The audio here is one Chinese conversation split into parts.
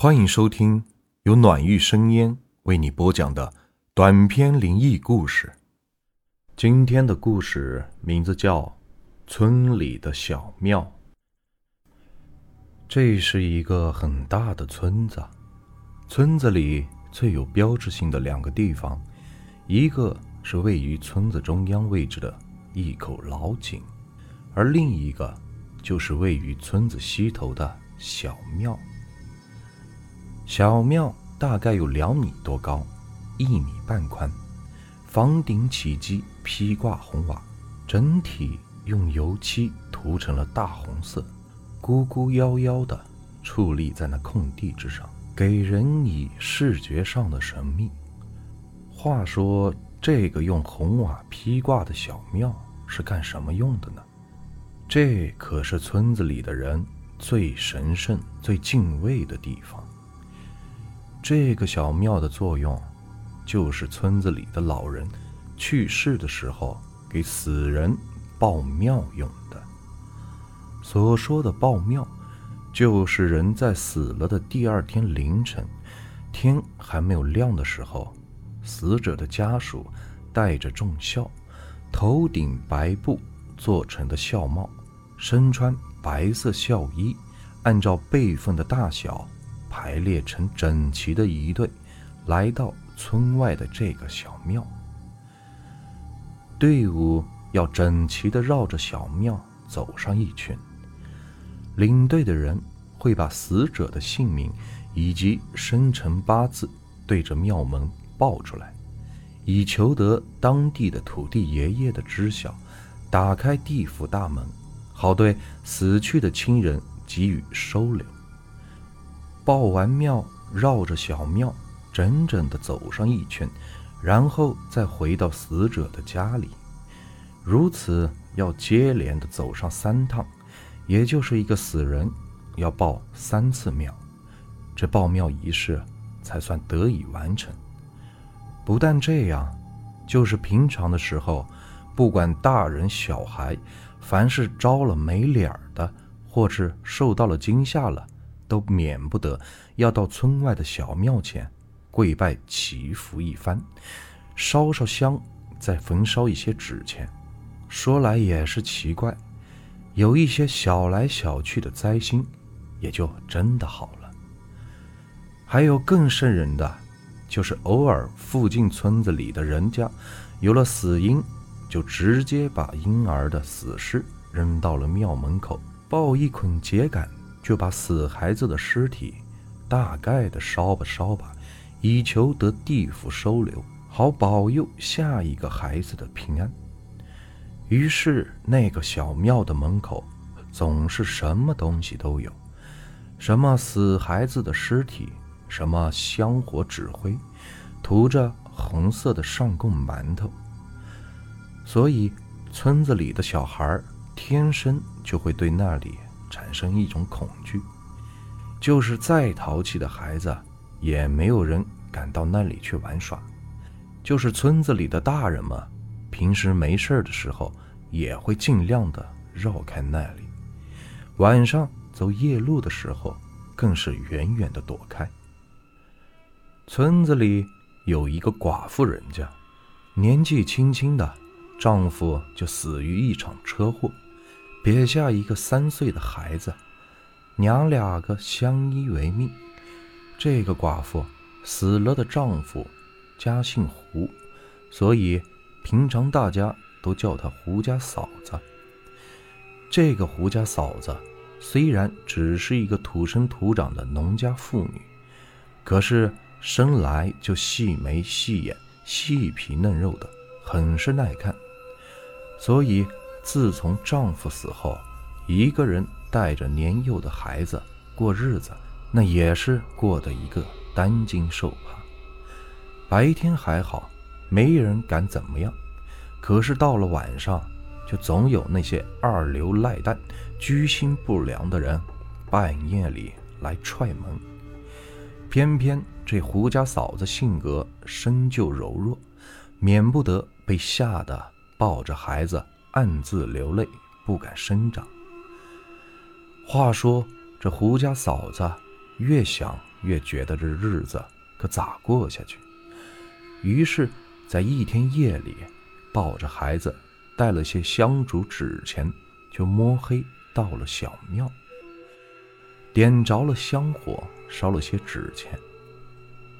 欢迎收听由暖玉生烟为你播讲的短篇灵异故事。今天的故事名字叫《村里的小庙》。这是一个很大的村子，村子里最有标志性的两个地方，一个是位于村子中央位置的一口老井，而另一个就是位于村子西头的小庙。小庙大概有两米多高，一米半宽，房顶起基披挂红瓦，整体用油漆涂成了大红色，孤孤夭夭的矗立在那空地之上，给人以视觉上的神秘。话说，这个用红瓦披挂的小庙是干什么用的呢？这可是村子里的人最神圣、最敬畏的地方。这个小庙的作用，就是村子里的老人去世的时候给死人报庙用的。所说的报庙，就是人在死了的第二天凌晨，天还没有亮的时候，死者的家属带着重孝，头顶白布做成的孝帽，身穿白色孝衣，按照辈分的大小。排列成整齐的一队，来到村外的这个小庙。队伍要整齐地绕着小庙走上一圈。领队的人会把死者的姓名以及生辰八字对着庙门报出来，以求得当地的土地爷爷的知晓，打开地府大门，好对死去的亲人给予收留。报完庙，绕着小庙整整的走上一圈，然后再回到死者的家里，如此要接连的走上三趟，也就是一个死人要报三次庙，这报庙仪式才算得以完成。不但这样，就是平常的时候，不管大人小孩，凡是招了没脸的，或是受到了惊吓了。都免不得要到村外的小庙前跪拜祈福一番，烧烧香，再焚烧一些纸钱。说来也是奇怪，有一些小来小去的灾星，也就真的好了。还有更瘆人的，就是偶尔附近村子里的人家有了死婴，就直接把婴儿的死尸扔到了庙门口，抱一捆秸秆。就把死孩子的尸体大概的烧吧烧吧，以求得地府收留，好保佑下一个孩子的平安。于是那个小庙的门口总是什么东西都有，什么死孩子的尸体，什么香火纸灰，涂着红色的上供馒头。所以村子里的小孩天生就会对那里。产生一种恐惧，就是再淘气的孩子，也没有人敢到那里去玩耍。就是村子里的大人们，平时没事的时候，也会尽量的绕开那里。晚上走夜路的时候，更是远远的躲开。村子里有一个寡妇人家，年纪轻轻的，丈夫就死于一场车祸。撇下一个三岁的孩子，娘俩个相依为命。这个寡妇死了的丈夫家姓胡，所以平常大家都叫她胡家嫂子。这个胡家嫂子虽然只是一个土生土长的农家妇女，可是生来就细眉细眼、细皮嫩肉的，很是耐看，所以。自从丈夫死后，一个人带着年幼的孩子过日子，那也是过得一个担惊受怕。白天还好，没人敢怎么样，可是到了晚上，就总有那些二流赖蛋、居心不良的人，半夜里来踹门。偏偏这胡家嫂子性格生就柔弱，免不得被吓得抱着孩子。暗自流泪，不敢声张。话说，这胡家嫂子越想越觉得这日子可咋过下去。于是，在一天夜里，抱着孩子，带了些香烛纸钱，就摸黑到了小庙，点着了香火，烧了些纸钱。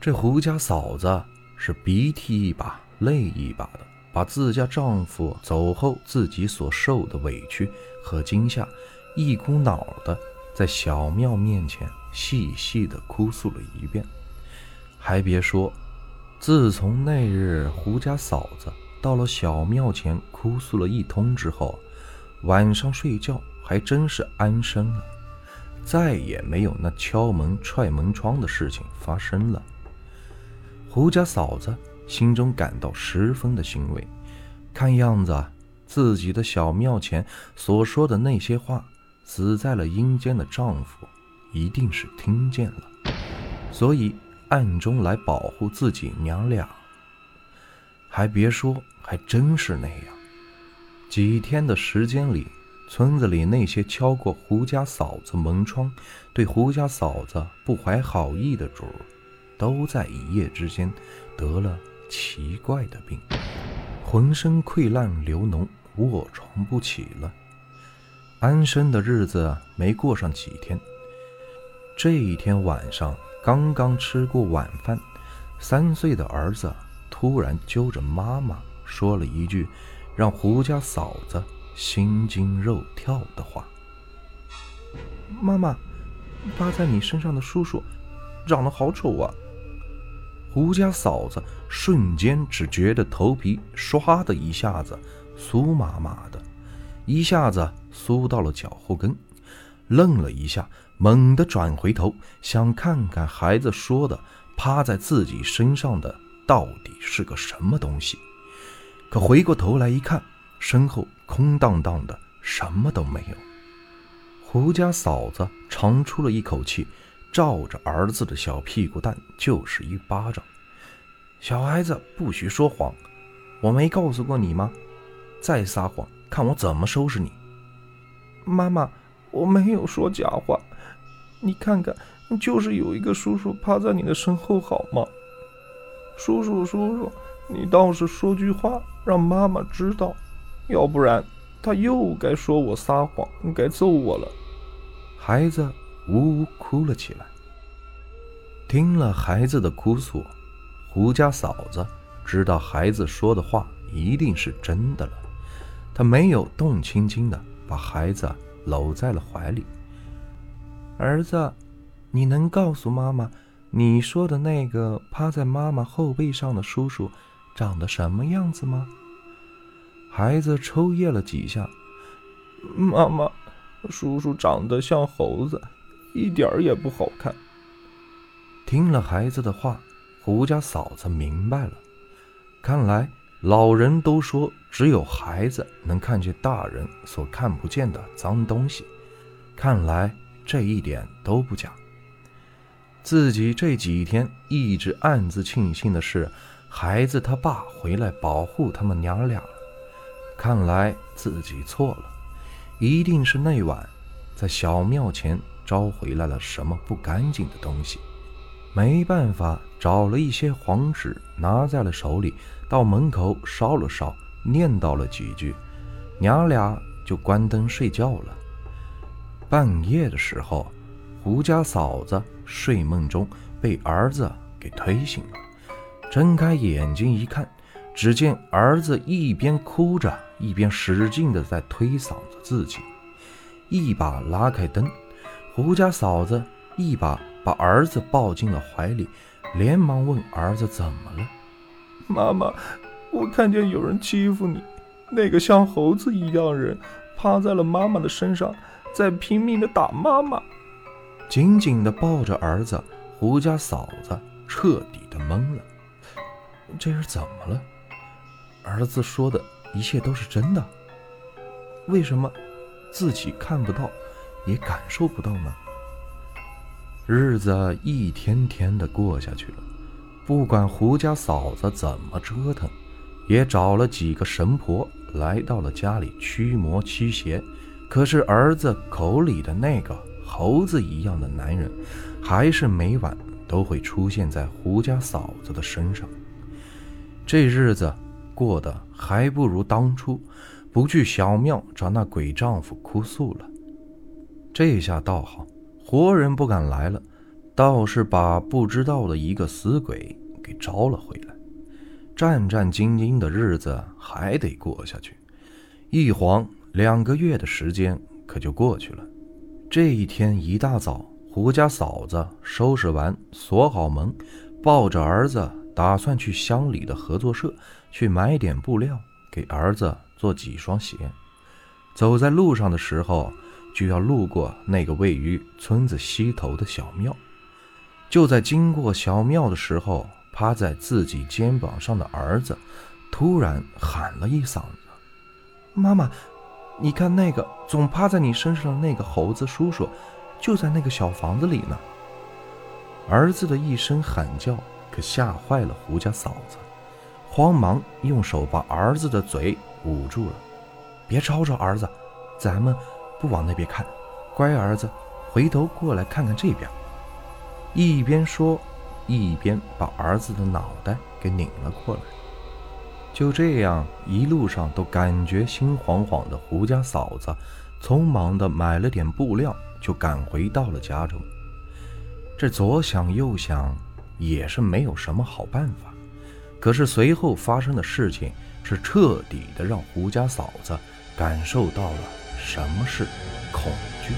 这胡家嫂子是鼻涕一把泪一把的，把自家丈夫走后自己所受的委屈和惊吓，一股脑的在小庙面前细细的哭诉了一遍。还别说，自从那日胡家嫂子到了小庙前哭诉了一通之后，晚上睡觉还真是安生了，再也没有那敲门踹门窗的事情发生了。胡家嫂子心中感到十分的欣慰，看样子自己的小庙前所说的那些话，死在了阴间的丈夫一定是听见了，所以暗中来保护自己娘俩。还别说，还真是那样。几天的时间里，村子里那些敲过胡家嫂子门窗、对胡家嫂子不怀好意的主。都在一夜之间得了奇怪的病，浑身溃烂流脓，卧床不起了。安生的日子没过上几天，这一天晚上刚刚吃过晚饭，三岁的儿子突然揪着妈妈说了一句让胡家嫂子心惊肉跳的话：“妈妈，趴在你身上的叔叔长得好丑啊！”胡家嫂子瞬间只觉得头皮唰的一下子酥麻麻的，一下子酥到了脚后跟，愣了一下，猛地转回头想看看孩子说的趴在自己身上的到底是个什么东西，可回过头来一看，身后空荡荡的，什么都没有。胡家嫂子长出了一口气。照着儿子的小屁股蛋就是一巴掌。小孩子不许说谎，我没告诉过你吗？再撒谎，看我怎么收拾你！妈妈，我没有说假话，你看看，就是有一个叔叔趴在你的身后，好吗？叔叔，叔叔，你倒是说句话，让妈妈知道，要不然他又该说我撒谎，该揍我了。孩子。呜呜哭了起来。听了孩子的哭诉，胡家嫂子知道孩子说的话一定是真的了。她没有动轻轻的把孩子搂在了怀里。儿子，你能告诉妈妈，你说的那个趴在妈妈后背上的叔叔长得什么样子吗？孩子抽噎了几下。妈妈，叔叔长得像猴子。一点儿也不好看。听了孩子的话，胡家嫂子明白了。看来老人都说，只有孩子能看见大人所看不见的脏东西。看来这一点都不假。自己这几天一直暗自庆幸的是，孩子他爸回来保护他们娘俩了。看来自己错了，一定是那晚在小庙前。招回来了什么不干净的东西？没办法，找了一些黄纸，拿在了手里，到门口烧了烧，念叨了几句，娘俩就关灯睡觉了。半夜的时候，胡家嫂子睡梦中被儿子给推醒了，睁开眼睛一看，只见儿子一边哭着，一边使劲的在推搡着自己，一把拉开灯。胡家嫂子一把把儿子抱进了怀里，连忙问儿子怎么了。妈妈，我看见有人欺负你，那个像猴子一样人趴在了妈妈的身上，在拼命的打妈妈。紧紧的抱着儿子，胡家嫂子彻底的懵了。这是怎么了？儿子说的一切都是真的？为什么自己看不到？也感受不到呢。日子一天天的过下去了，不管胡家嫂子怎么折腾，也找了几个神婆来到了家里驱魔驱邪，可是儿子口里的那个猴子一样的男人，还是每晚都会出现在胡家嫂子的身上。这日子过得还不如当初不去小庙找那鬼丈夫哭诉了。这下倒好，活人不敢来了，倒是把不知道的一个死鬼给招了回来。战战兢兢的日子还得过下去，一晃两个月的时间可就过去了。这一天一大早，胡家嫂子收拾完，锁好门，抱着儿子，打算去乡里的合作社去买点布料，给儿子做几双鞋。走在路上的时候，就要路过那个位于村子西头的小庙。就在经过小庙的时候，趴在自己肩膀上的儿子突然喊了一嗓子：“妈妈！”你看那个总趴在你身上的那个猴子叔叔，就在那个小房子里呢。儿子的一声喊叫可吓坏了胡家嫂子，慌忙用手把儿子的嘴捂住了。别吵吵，儿子，咱们不往那边看，乖儿子，回头过来看看这边。一边说，一边把儿子的脑袋给拧了过来。就这样，一路上都感觉心慌慌的。胡家嫂子匆忙的买了点布料，就赶回到了家中。这左想右想，也是没有什么好办法。可是随后发生的事情，是彻底的让胡家嫂子感受到了什么是恐惧。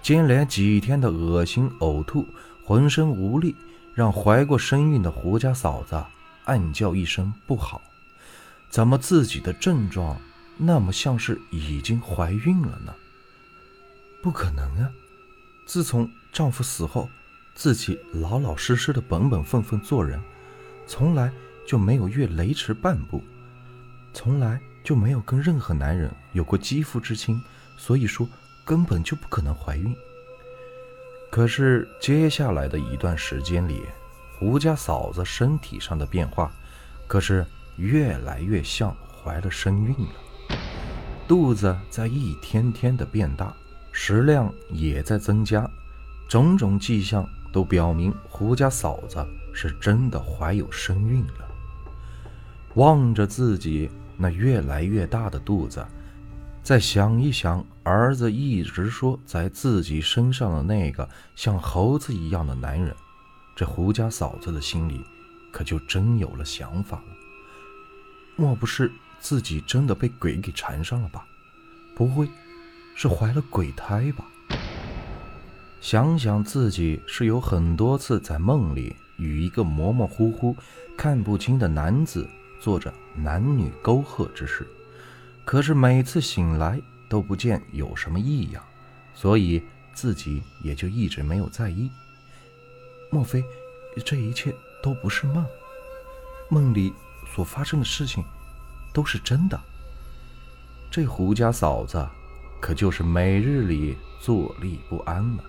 接连几天的恶心、呕吐、浑身无力，让怀过身孕的胡家嫂子。暗叫一声不好，怎么自己的症状那么像是已经怀孕了呢？不可能啊！自从丈夫死后，自己老老实实的本本分分做人，从来就没有越雷池半步，从来就没有跟任何男人有过肌肤之亲，所以说根本就不可能怀孕。可是接下来的一段时间里，胡家嫂子身体上的变化，可是越来越像怀了身孕了。肚子在一天天的变大，食量也在增加，种种迹象都表明胡家嫂子是真的怀有身孕了。望着自己那越来越大的肚子，再想一想儿子一直说在自己身上的那个像猴子一样的男人。这胡家嫂子的心里，可就真有了想法了。莫不是自己真的被鬼给缠上了吧？不会是怀了鬼胎吧？想想自己是有很多次在梦里与一个模模糊糊、看不清的男子做着男女沟壑之事，可是每次醒来都不见有什么异样，所以自己也就一直没有在意。莫非这一切都不是梦？梦里所发生的事情都是真的？这胡家嫂子可就是每日里坐立不安了。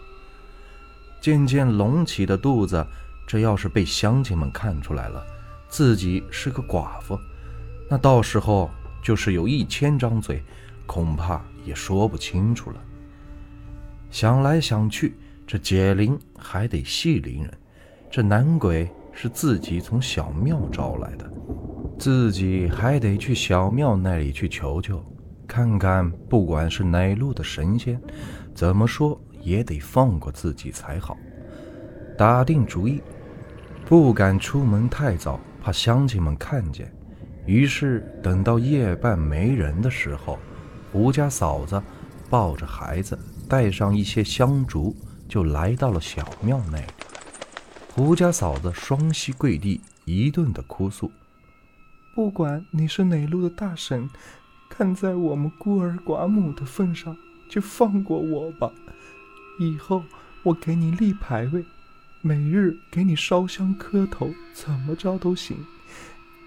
渐渐隆起的肚子，这要是被乡亲们看出来了，自己是个寡妇，那到时候就是有一千张嘴，恐怕也说不清楚了。想来想去。这解铃还得系铃人，这男鬼是自己从小庙招来的，自己还得去小庙那里去求求，看看不管是哪路的神仙，怎么说也得放过自己才好。打定主意，不敢出门太早，怕乡亲们看见。于是等到夜半没人的时候，胡家嫂子抱着孩子，带上一些香烛。就来到了小庙那里，胡家嫂子双膝跪地，一顿的哭诉：“不管你是哪路的大神，看在我们孤儿寡母的份上，就放过我吧。以后我给你立牌位，每日给你烧香磕头，怎么着都行，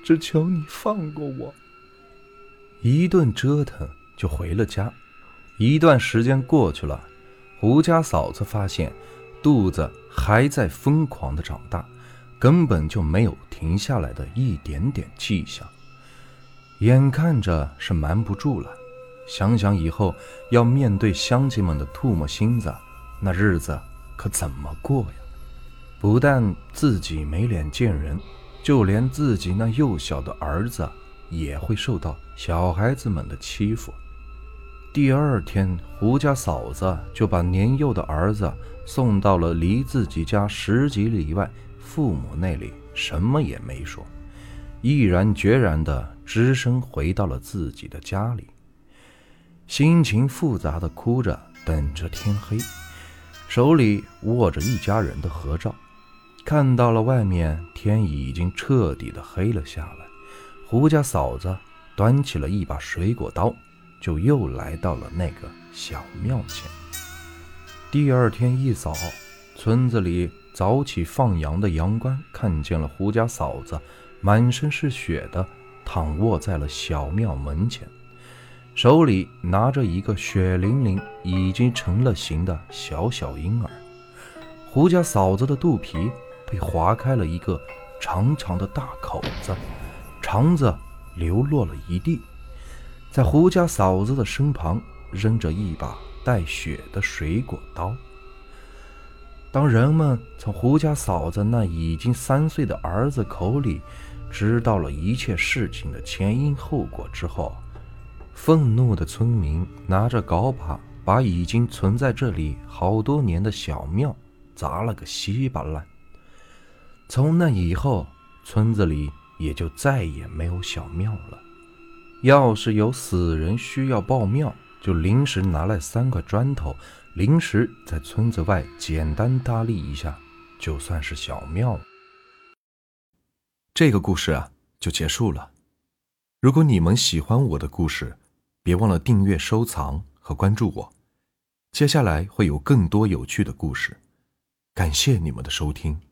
只求你放过我。”一顿折腾就回了家。一段时间过去了。胡家嫂子发现，肚子还在疯狂的长大，根本就没有停下来的一点点迹象。眼看着是瞒不住了，想想以后要面对乡亲们的唾沫星子，那日子可怎么过呀？不但自己没脸见人，就连自己那幼小的儿子也会受到小孩子们的欺负。第二天，胡家嫂子就把年幼的儿子送到了离自己家十几里外父母那里，什么也没说，毅然决然地只身回到了自己的家里，心情复杂的哭着等着天黑，手里握着一家人的合照。看到了外面天已经彻底的黑了下来，胡家嫂子端起了一把水果刀，就又来到了那个小庙前。第二天一早，村子里早起放羊的羊倌看见了胡家嫂子满身是血的躺卧在了小庙门前，手里拿着一个血淋淋、已经成了形的小小婴儿。胡家嫂子的肚皮。被划开了一个长长的大口子，肠子流落了一地。在胡家嫂子的身旁扔着一把带血的水果刀。当人们从胡家嫂子那已经三岁的儿子口里知道了一切事情的前因后果之后，愤怒的村民拿着镐把把已经存在这里好多年的小庙砸了个稀巴烂。从那以后，村子里也就再也没有小庙了。要是有死人需要报庙，就临时拿来三块砖头，临时在村子外简单搭立一下，就算是小庙。这个故事啊，就结束了。如果你们喜欢我的故事，别忘了订阅、收藏和关注我。接下来会有更多有趣的故事。感谢你们的收听。